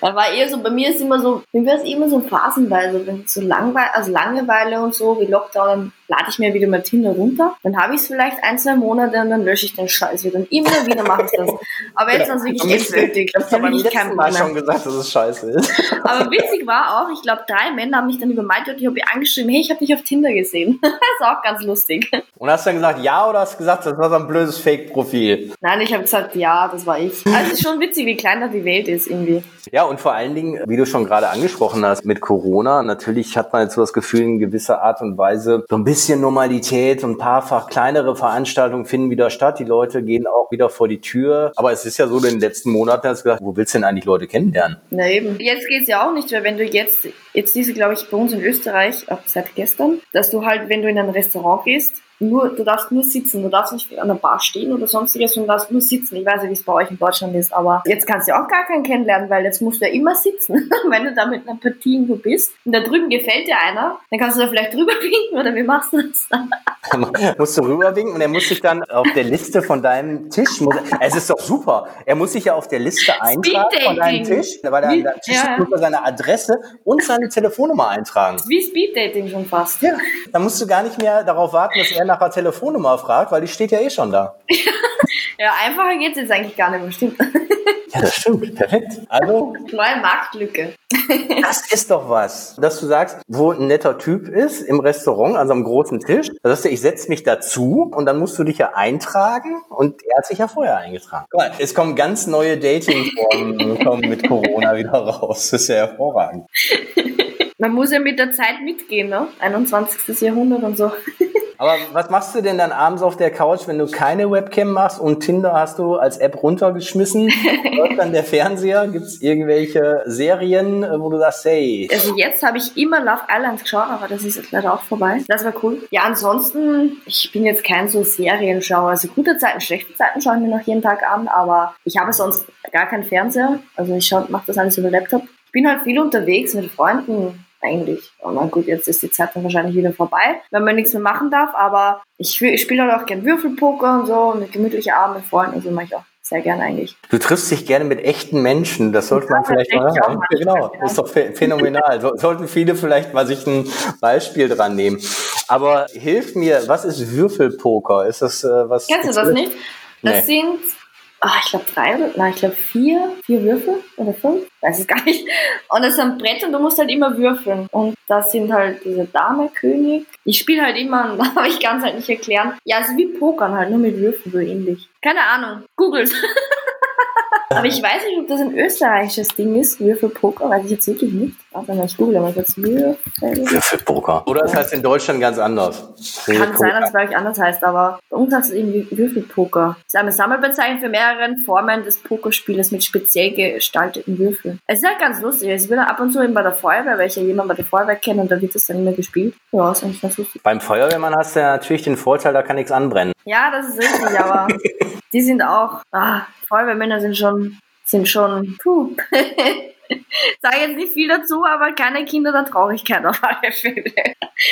Da war eher so, bei mir ist immer so, mir ist immer so phasenweise, wenn so Langweile, also Langeweile und so, wie Lockdown, lade ich mir wieder mal Tinder runter. Dann habe ich es vielleicht ein, zwei Monate und dann lösche ich den Scheiß wieder. Und immer wieder mache ich das. Aber jetzt ist es wirklich endgültig. Ich habe ich keinen Mal schon gesagt, dass es scheiße ist. *laughs* Aber witzig war auch, ich glaube, drei Männer haben mich dann übermeint und ich habe ihr angeschrieben, hey, ich habe dich auf Tinder gesehen. *laughs* das ist auch ganz lustig. Und hast dann gesagt, ja oder hast gesagt, das war so ein blödes Fake-Profil? Nein, ich habe gesagt, ja, das war ich. Also es ist schon witzig, wie klein da die Welt ist irgendwie. Ja, und vor allen Dingen, wie du schon gerade angesprochen hast, mit Corona, natürlich hat man jetzt so das Gefühl, in gewisser Art und Weise so ein bisschen Normalität und ein paarfach kleinere Veranstaltungen finden wieder statt. Die Leute gehen auch wieder vor die Tür. Aber es ist ja so, in den letzten Monaten hast du gesagt, wo willst du denn eigentlich Leute kennenlernen? Na eben. Jetzt geht's ja auch nicht, weil wenn du jetzt, jetzt es, glaube ich, bei uns in Österreich, ab seit gestern, dass du halt, wenn du in ein Restaurant gehst, nur, du darfst nur sitzen, du darfst nicht an der Bar stehen oder sonstiges, du darfst nur sitzen. Ich weiß nicht, wie es bei euch in Deutschland ist, aber jetzt kannst du ja auch gar keinen kennenlernen, weil jetzt musst du ja immer sitzen. *laughs* Wenn du da mit einer Partie irgendwo bist und da drüben gefällt dir einer, dann kannst du da vielleicht drüber *laughs* winken oder wie machst du das dann? *laughs* musst du rüberwinken und er muss sich dann auf der Liste von deinem Tisch, muss, es ist doch super, er muss sich ja auf der Liste eintragen von deinem. Tisch, weil er an deinem Tisch ja. muss er seine Adresse und seine Telefonnummer eintragen. Wie Speeddating schon fast. Ja, dann musst du gar nicht mehr darauf warten, dass er nach der Telefonnummer fragt, weil die steht ja eh schon da. *laughs* Ja, einfacher geht's jetzt eigentlich gar nicht mehr, stimmt. *laughs* Ja, das stimmt. Perfekt. Also, Neue Marktlücke. *laughs* das ist doch was. Dass du sagst, wo ein netter Typ ist im Restaurant, also am großen Tisch, da sagst du, ich setze mich dazu und dann musst du dich ja eintragen und er hat sich ja vorher eingetragen. Guck mal, es kommen ganz neue Datingformen kommen mit Corona wieder raus. Das ist ja hervorragend. Man muss ja mit der Zeit mitgehen, ne? 21. Jahrhundert und so. Aber was machst du denn dann abends auf der Couch, wenn du keine Webcam machst und Tinder hast du als App runtergeschmissen? *laughs* Läuft dann der Fernseher? Gibt es irgendwelche Serien, äh, wo du sagst, hey? Also jetzt habe ich immer Love Island geschaut, aber das ist jetzt leider auch vorbei. Das war cool. Ja, ansonsten, ich bin jetzt kein so Serienschauer. Also gute Zeiten, schlechte Zeiten schaue ich mir noch jeden Tag an, aber ich habe sonst gar keinen Fernseher. Also ich mache das alles über Laptop. Ich bin halt viel unterwegs mit Freunden eigentlich. Und na gut, jetzt ist die Zeit dann wahrscheinlich wieder vorbei, wenn man nichts mehr machen darf. Aber ich, ich spiele halt auch gern Würfelpoker und so, mit gemütliche Abend mit Freunden. Also mache ich auch sehr gerne eigentlich. Du triffst dich gerne mit echten Menschen, das sollte ja, man vielleicht mal sagen. Genau, das ist doch phänomenal. So, sollten viele vielleicht mal sich ein Beispiel dran nehmen. Aber hilf mir, was ist Würfelpoker? Ist das äh, was? Kennst du das nicht? Das nee. sind ah, ich glaube drei oder, nein, ich glaube vier, vier Würfel oder fünf, weiß ich gar nicht. Und es ist ein Brett und du musst halt immer würfeln. Und das sind halt diese Dame, König. Ich spiele halt immer, *laughs* aber ich kann es halt nicht erklären. Ja, es ist wie Pokern halt, nur mit Würfeln so ähnlich. Keine Ahnung, googles. *laughs* Aber ich weiß nicht, ob das ein österreichisches Ding ist, Würfelpoker, weiß ich jetzt wirklich nicht. Warte mal, ich google mal kurz Würfel. Würfelpoker. Oder es heißt in Deutschland ganz anders. Kann sein, dass es bei euch anders heißt, aber bei uns heißt es irgendwie Würfelpoker. Es ist eine Sammelbezeichnung für mehrere Formen des Pokerspieles mit speziell gestalteten Würfeln. Es ist halt ganz lustig. Es wird ab und zu eben bei der Feuerwehr, weil ich ja jemanden bei der Feuerwehr kenne und da wird es dann immer gespielt. Ja, ist eigentlich ganz lustig. Beim Feuerwehrmann hast du ja natürlich den Vorteil, da kann nichts anbrennen. Ja, das ist richtig, aber *laughs* die sind auch, ah, Feuerwehrmänner sind schon, sind schon, puh. *laughs* *laughs* Sage jetzt nicht viel dazu, aber keine Kinder der Traurigkeit auf alle Fälle.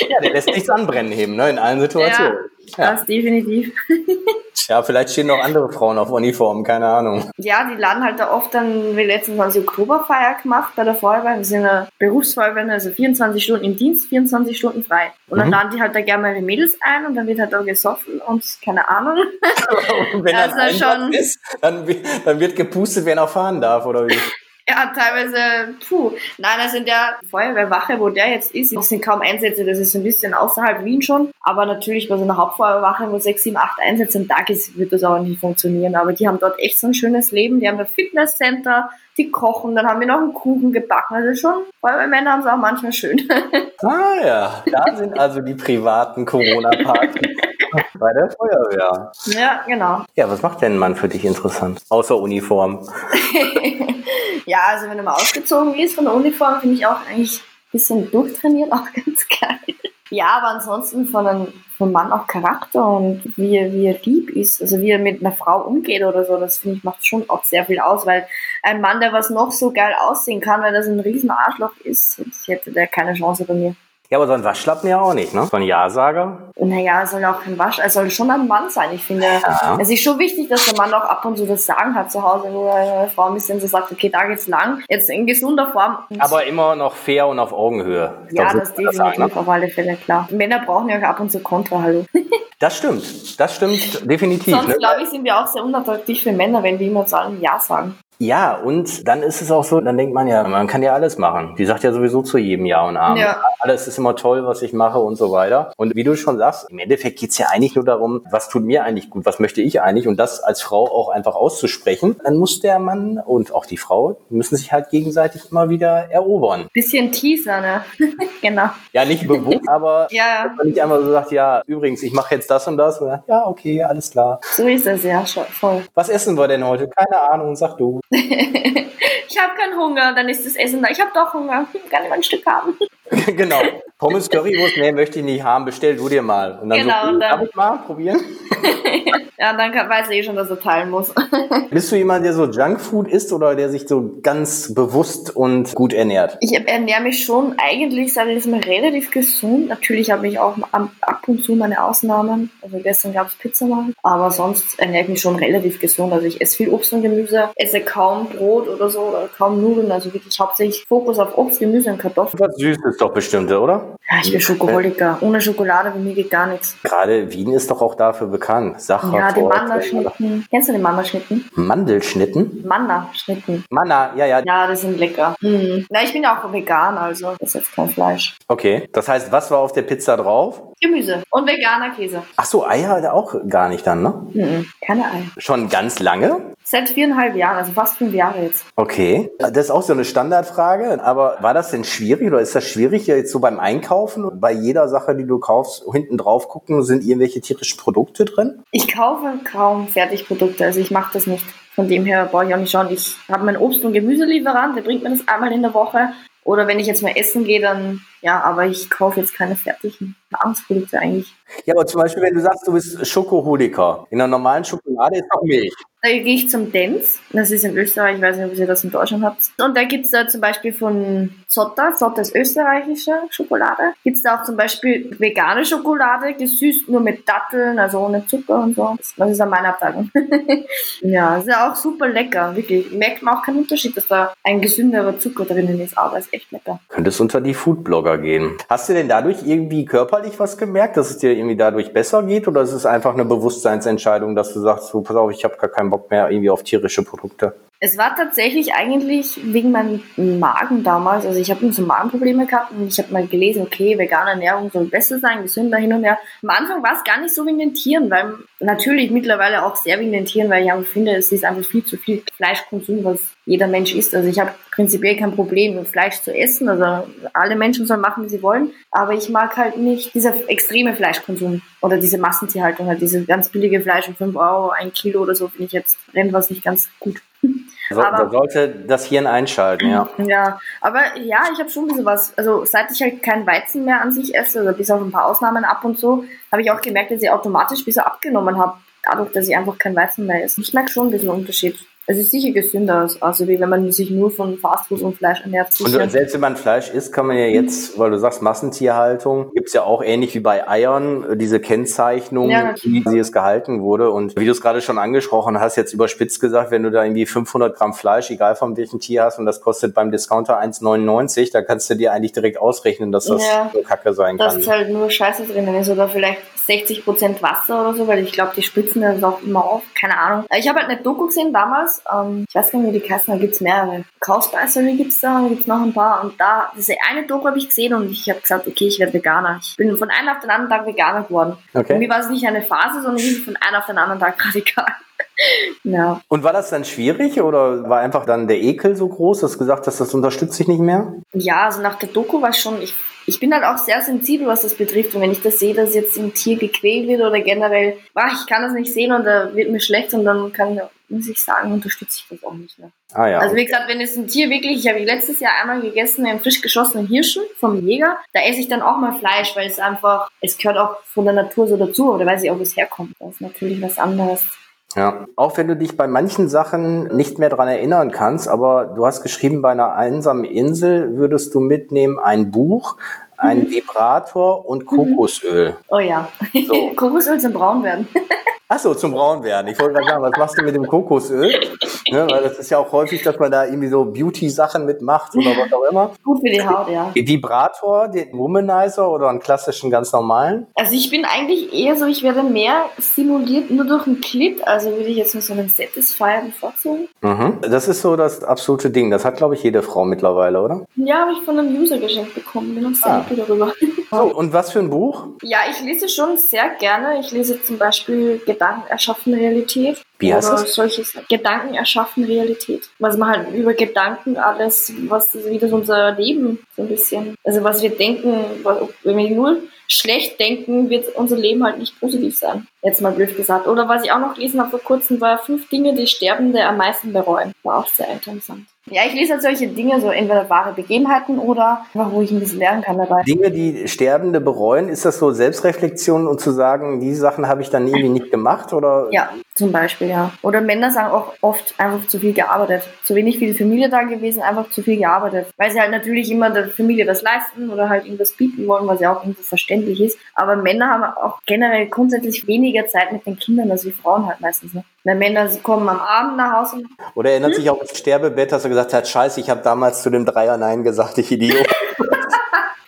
Ja, der lässt nichts anbrennen eben, ne, in allen Situationen. Ja, ja. das definitiv. *laughs* Ja, vielleicht stehen noch andere Frauen auf Uniformen, keine Ahnung. Ja, die laden halt da oft dann, wie letztens haben sie Oktoberfeier gemacht bei der Feuerwehr. Wir sind eine Berufsfeuerwehr, also 24 Stunden im Dienst, 24 Stunden frei. Und dann mhm. laden die halt da gerne mal ihre Mädels ein und dann wird halt da gesoffen und keine Ahnung. *laughs* und wenn das also schon ist, dann, dann wird gepustet, wer noch fahren darf, oder wie? Ja, teilweise, puh. Nein, also in der Feuerwehrwache, wo der jetzt ist, das sind kaum Einsätze, das ist ein bisschen außerhalb Wien schon. Aber natürlich bei so einer Hauptfeuerwehrwache, wo sechs, sieben, acht Einsätze am Tag ist, wird das auch nicht funktionieren. Aber die haben dort echt so ein schönes Leben. Die haben ein Fitnesscenter, die kochen, dann haben wir noch einen Kuchen gebacken. Also schon, Feuerwehrmänner haben es auch manchmal schön. *laughs* Ah ja, da sind also die privaten Corona-Partys. *laughs* *laughs* Bei der Feuerwehr. Ja, genau. Ja, was macht denn ein Mann für dich interessant? Außer Uniform. *laughs* ja, also wenn er mal ausgezogen ist von der Uniform, finde ich auch eigentlich ein bisschen durchtrainiert, auch ganz *laughs* geil. Ja, aber ansonsten von einem, vom Mann auch Charakter und wie er, wie er lieb ist, also wie er mit einer Frau umgeht oder so, das finde ich macht schon auch sehr viel aus, weil ein Mann, der was noch so geil aussehen kann, weil das ein riesen Arschloch ist, hätte der keine Chance bei mir. Ja, aber so ein Waschlappen ja auch nicht, ne? So ein Ja-Sager? Naja, er soll auch kein Wasch, er soll schon ein Mann sein. Ich finde, ja. es ist schon wichtig, dass der Mann auch ab und zu das Sagen hat zu Hause, wo eine Frau ein bisschen so sagt, okay, da geht's lang, jetzt in gesunder Form. Aber immer noch fair und auf Augenhöhe. Ja, das, das definitiv, auf alle Fälle, klar. Männer brauchen ja auch ab und zu Kontra, hallo. *laughs* Das stimmt, das stimmt definitiv. Sonst, ne? glaube ich, sind wir auch sehr unattraktiv für Männer, wenn wir immer zu allem Ja sagen. Ja, und dann ist es auch so, dann denkt man ja, man kann ja alles machen. Die sagt ja sowieso zu jedem Ja und Amen. Ja. Alles ist immer toll, was ich mache und so weiter. Und wie du schon sagst, im Endeffekt geht's ja eigentlich nur darum, was tut mir eigentlich gut, was möchte ich eigentlich und das als Frau auch einfach auszusprechen. Dann muss der Mann und auch die Frau müssen sich halt gegenseitig immer wieder erobern. Bisschen Teaser, ne? *laughs* genau. Ja, nicht bewusst, aber *laughs* ja. man nicht einmal so sagt, ja, übrigens, ich mache jetzt das und das. Und dann, ja, okay, alles klar. So ist es, ja, schon voll. Was essen wir denn heute? Keine Ahnung, sag du. *laughs* ich habe keinen Hunger, dann ist das Essen da. Ich habe doch Hunger, ich kann immer ein Stück haben. *laughs* genau. Pommes Currywurst, nee, möchte ich nicht haben, bestell du dir mal. Und dann genau, so, und dann, darf ich mal probieren? *laughs* ja, dann kann, weiß er eh schon, dass er teilen muss. *laughs* Bist du jemand, der so Junkfood isst oder der sich so ganz bewusst und gut ernährt? Ich ernähre mich schon eigentlich, sage ich mal, relativ gesund. Natürlich habe ich auch ab und zu meine Ausnahmen. Also gestern gab es Pizza mal. Aber sonst ernähre ich mich schon relativ gesund. Also ich esse viel Obst und Gemüse, esse kaum Brot oder so oder kaum Nudeln. Also wirklich hauptsächlich Fokus auf Obst, Gemüse und Kartoffeln. Was Süßes doch bestimmt, oder? Ja, ich bin Schokoholiker. Ohne Schokolade bei mir geht gar nichts. Gerade Wien ist doch auch dafür bekannt. Sacher, ja, die Mandelschnitten. Kennst du die Mandelschnitten? Mandelschnitten? Manna-Schnitten. Manna, ja, ja. Ja, die sind lecker. Hm. Na, ich bin ja auch vegan, also das ist jetzt kein Fleisch. Okay, das heißt, was war auf der Pizza drauf? Gemüse und veganer Käse. Ach so, Eier auch gar nicht dann, ne? Mhm, keine Eier. Schon ganz lange? Seit viereinhalb Jahren, also fast fünf Jahre jetzt. Okay, das ist auch so eine Standardfrage. Aber war das denn schwierig oder ist das schwierig jetzt so beim Einkaufen bei jeder Sache, die du kaufst, hinten drauf gucken, sind irgendwelche tierischen Produkte drin? Ich kaufe kaum Fertigprodukte, also ich mache das nicht. Von dem her brauche ich auch nicht schauen. Ich habe meinen Obst- und Gemüselieferant, der bringt mir das einmal in der Woche. Oder wenn ich jetzt mal essen gehe, dann ja, aber ich kaufe jetzt keine fertigen Nahrungsprodukte eigentlich. Ja, aber zum Beispiel, wenn du sagst, du bist Schokoholiker, in einer normalen Schokolade ist auch Milch. Da gehe ich zum Dens. Das ist in Österreich, ich weiß nicht, ob ihr das in Deutschland habt. Und da gibt's da zum Beispiel von Zotter, Zotter ist österreichische Schokolade. Gibt's da auch zum Beispiel vegane Schokolade, gesüßt nur mit Datteln, also ohne Zucker und so. Das ist an meiner Abteilung. *laughs* ja, ist ja auch super lecker, wirklich. Merkt man auch keinen Unterschied, dass da ein gesünderer Zucker drinnen ist, aber ist echt lecker. Könntest unter die Foodblogger gehen. Hast du denn dadurch irgendwie körperlich was gemerkt, dass es dir irgendwie dadurch besser geht oder ist es einfach eine Bewusstseinsentscheidung, dass du sagst, so, pass auf, ich habe gar keinen Bock mehr irgendwie auf tierische Produkte? Es war tatsächlich eigentlich wegen meinem Magen damals. Also ich habe so Magenprobleme gehabt und ich habe mal gelesen, okay, vegane Ernährung soll besser sein, gesünder hin und her. Am Anfang war es gar nicht so wegen den Tieren, weil natürlich mittlerweile auch sehr wegen den Tieren, weil ich finde, es ist einfach viel zu viel Fleischkonsum, was jeder Mensch isst. Also ich habe prinzipiell kein Problem, Fleisch zu essen. Also alle Menschen sollen machen, wie sie wollen. Aber ich mag halt nicht dieser extreme Fleischkonsum oder diese Massentierhaltung, halt diese ganz billige Fleisch um 5 Euro, ein Kilo oder so, finde ich jetzt rennt was nicht ganz gut. So, da sollte das Hirn einschalten, ja. *clears throat* Ja, aber ja, ich habe schon ein bisschen was. Also seit ich halt kein Weizen mehr an sich esse, also bis auf ein paar Ausnahmen ab und zu, habe ich auch gemerkt, dass ich automatisch ein bisschen abgenommen habe, dadurch, dass ich einfach kein Weizen mehr esse. Ich merke schon ein bisschen Unterschied. Es ist sicher gesünder, also wie wenn man sich nur von Fastfood und Fleisch ernährt. Und selbst wenn man Fleisch isst, kann man ja jetzt, weil du sagst Massentierhaltung, gibt's ja auch ähnlich wie bei Eiern diese Kennzeichnung, Ja, wie sie es gehalten wurde. Und wie du es gerade schon angesprochen hast, jetzt überspitzt gesagt, wenn du da irgendwie 500 Gramm Fleisch, egal von welchem Tier hast, und das kostet beim Discounter 1,99, da kannst du dir eigentlich direkt ausrechnen, dass das Ja. so kacke sein dass kann. es halt nur Scheiße drinnen ist oder vielleicht 60% Wasser oder so, weil ich glaube, die spritzen das auch immer auf. Keine Ahnung. Ich habe halt eine Doku gesehen damals. Ähm, ich weiß gar nicht, wie die heißen, da gibt's mehrere. Cowspicery gibt's da, da gibt's noch ein paar. Und da, diese eine Doku habe ich gesehen und ich habe gesagt, okay, ich werde Veganer. Ich bin von einem auf den anderen Tag Veganer geworden. Okay. Für mich war es nicht eine Phase, sondern irgendwie von einem auf den anderen Tag *laughs* radikal. ja. Und war das dann schwierig oder war einfach dann der Ekel so groß, dass du gesagt hast, das unterstützt dich nicht mehr? Ja, also nach der Doku war schon, ich, ich bin halt auch sehr sensibel, was das betrifft. Und wenn ich das sehe, dass jetzt ein Tier gequält wird oder generell, ah, ich kann das nicht sehen und da wird mir schlecht und dann kann, muss ich sagen, unterstütze ich das auch nicht mehr. Ah ja. Also wie gesagt, wenn es ein Tier wirklich, ich habe letztes Jahr einmal gegessen, einen frisch geschossenen Hirschen vom Jäger, da esse ich dann auch mal Fleisch, weil es einfach, es gehört auch von der Natur so dazu, oder weiß ich auch, wo es herkommt. Das ist natürlich was anderes. Ja, auch wenn du dich bei manchen Sachen nicht mehr dran erinnern kannst, aber du hast geschrieben, bei einer einsamen Insel würdest du mitnehmen ein Buch, ein Vibrator und Kokosöl. Oh ja. So. *laughs* Kokosöl zum Braun werden. Ach so, zum Braun werden. Ich wollte gerade sagen, was machst du mit dem Kokosöl? *laughs* Ne, weil das ist ja auch häufig, dass man da irgendwie so Beauty-Sachen mitmacht oder was auch immer. Gut für die Haut, ja. Vibrator, den Womanizer oder einen klassischen, ganz normalen? Also ich bin eigentlich eher so, ich werde mehr stimuliert nur durch einen Clit, also würde ich jetzt nur so einen Satisfier bevorzugen. Mhm. Das ist so das absolute Ding. Das hat, glaube ich, jede Frau mittlerweile, oder? Ja, habe ich von einem User geschenkt bekommen, bin auch sehr Ah. darüber. *laughs* So, und was für ein Buch? Ja, ich lese schon sehr gerne. Ich lese zum Beispiel Gedanken erschaffen Realität. Wie heißt Oder das? solches Gedanken erschaffen Realität. Was man halt über Gedanken alles, was wie das unser Leben so ein bisschen, also was wir denken, was- wenn wir nur schlecht denken, wird unser Leben halt nicht positiv sein. Jetzt mal blöd gesagt. Oder was ich auch noch gelesen habe vor kurzem, war fünf Dinge, die Sterbende am meisten bereuen. War auch sehr interessant. Ja, ich lese halt solche Dinge, so entweder wahre Begebenheiten oder einfach, wo ich ein bisschen lernen kann dabei. Dinge, die Sterbende bereuen, ist das so Selbstreflexion und zu sagen, die Sachen habe ich dann irgendwie nicht gemacht oder? Ja, zum Beispiel, ja. Oder Männer sagen auch oft einfach zu viel gearbeitet. Zu wenig für die Familie da gewesen, einfach zu viel gearbeitet. Weil sie halt natürlich immer der Familie was leisten oder halt irgendwas bieten wollen, was ja auch irgendwo verständlich ist. Aber Männer haben auch generell grundsätzlich weniger Zeit mit den Kindern als wie Frauen halt meistens. Ne? Weil Männer sie kommen am Abend nach Hause. Oder erinnert sich auch das Sterbebett, dass er gesagt hat, scheiße, ich habe damals zu dem Dreier Nein gesagt, ich Idiot. *laughs*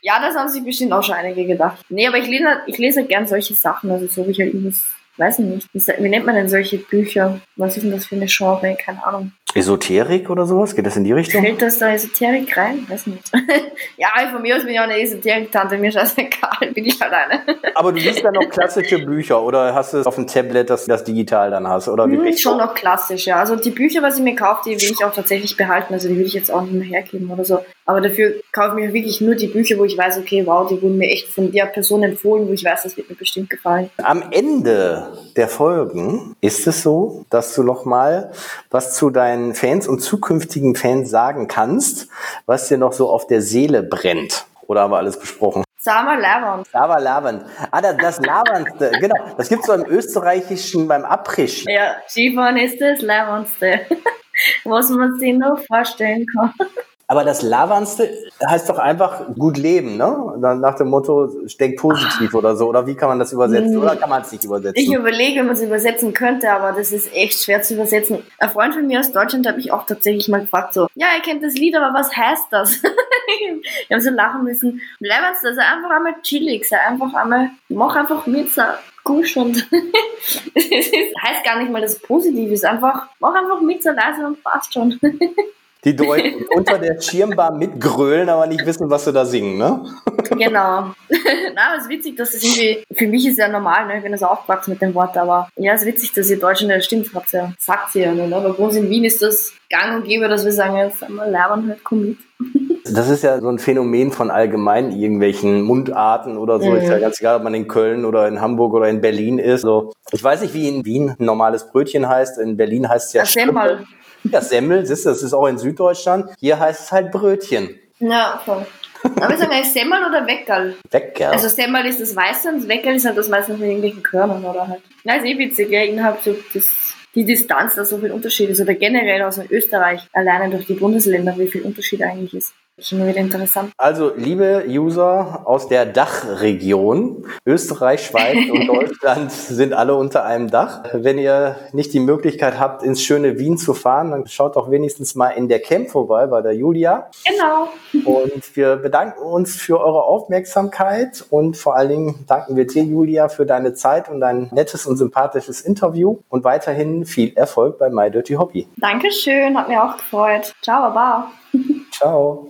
Ja, das haben sich bestimmt auch schon einige gedacht. Nee, aber ich lese, ich lese halt gern solche Sachen. Also so wie ich halt irgendwas, weiß ich nicht. Wie, wie nennt man denn solche Bücher? Was ist denn das für eine Genre? Keine Ahnung. Esoterik oder sowas? Geht das in die Richtung? Fällt das da Esoterik rein? Weiß nicht. *laughs* ja, von mir aus bin ich auch eine Esoterik-Tante, mir scheißegal, *laughs* bin ich alleine. *laughs* Aber du liest dann noch klassische Bücher oder hast du es auf dem Tablet, dass du das digital dann hast? Oder wie hm, schon noch klassisch, ja. Also die Bücher, was ich mir kaufe, die will ich auch tatsächlich behalten. Also die will ich jetzt auch nicht mehr hergeben oder so. Aber dafür kaufe ich mir wirklich nur die Bücher, wo ich weiß, okay, wow, die wurden mir echt von der Person empfohlen, wo ich weiß, das wird mir bestimmt gefallen. Am Ende der Folgen ist es so, dass du noch mal was zu deinen Fans und zukünftigen Fans sagen kannst, was dir noch so auf der Seele brennt. Oder haben wir alles besprochen? Sava Lavand. Sava Lavand. Ah, das, das Lavandste, genau. Das gibt es so im Österreichischen beim Abriss. Ja, Skifahren ist das Lavandste, *laughs* was man sich noch vorstellen kann. Aber das Lavernste heißt doch einfach gut leben, ne? Nach dem Motto, denk positiv Ach. oder so. Oder wie kann man das übersetzen? Oder kann man es nicht übersetzen? Ich überlege, ob man es übersetzen könnte, aber das ist echt schwer zu übersetzen. Ein Freund von mir aus Deutschland hat mich auch tatsächlich mal gefragt, so, ja, er kennt das Lied, aber was heißt das? *laughs* ich habe so lachen müssen. Lavernste, also einfach einmal chillig, sei einfach einmal, mach einfach mit, sei gusch und *laughs* es heißt gar nicht mal, dass es positiv ist. Einfach, mach einfach mit, sei leise und passt schon *laughs* die Deutschen *laughs* unter der Schirmbar mitgrölen, aber nicht wissen, was sie da singen, ne? *laughs* Genau. Na, es ist witzig, dass es irgendwie, für mich ist ja normal, ne? ich bin ja so aufgewachsen mit dem Wort, aber ja, es ist witzig, dass ihr Deutschen, das stimmt, hat's ja, sagt sie ja, ne? Aber bei uns in Wien ist das gang und gäbe, dass wir sagen, jetzt einmal lernen halt, komm mit. *laughs* Das ist ja so ein Phänomen von allgemein irgendwelchen Mundarten oder so. Mhm. Ist ja ganz egal, ob man in Köln oder in Hamburg oder in Berlin ist. So, ich weiß nicht, wie in Wien ein normales Brötchen heißt. In Berlin heißt es ja Semmel. Ja, Semmel, siehst du, das ist auch in Süddeutschland. Hier heißt es halt Brötchen. Ja, voll. Aber ist eigentlich Semmel oder Weckerl? Weckerl. Also Semmel ist das Weiße und Weckerl ist halt das meistens mit irgendwelchen Körnern oder halt. Ja, ist eh witzig, ja, innerhalb so das, die Distanz, da so viel Unterschied ist. Oder generell aus Österreich, alleine durch die Bundesländer, wie viel Unterschied eigentlich ist. Schon wieder interessant. Also, liebe User aus der Dachregion, Österreich, Schweiz und *laughs* Deutschland sind alle unter einem Dach. Wenn ihr nicht die Möglichkeit habt, ins schöne Wien zu fahren, dann schaut doch wenigstens mal in der Camp vorbei bei der Julia. Genau. Und wir bedanken uns für eure Aufmerksamkeit und vor allen Dingen danken wir dir, Julia, für deine Zeit und dein nettes und sympathisches Interview und weiterhin viel Erfolg bei My Dirty Hobby. Dankeschön, hat mir auch gefreut. Ciao, Baba. Ciao.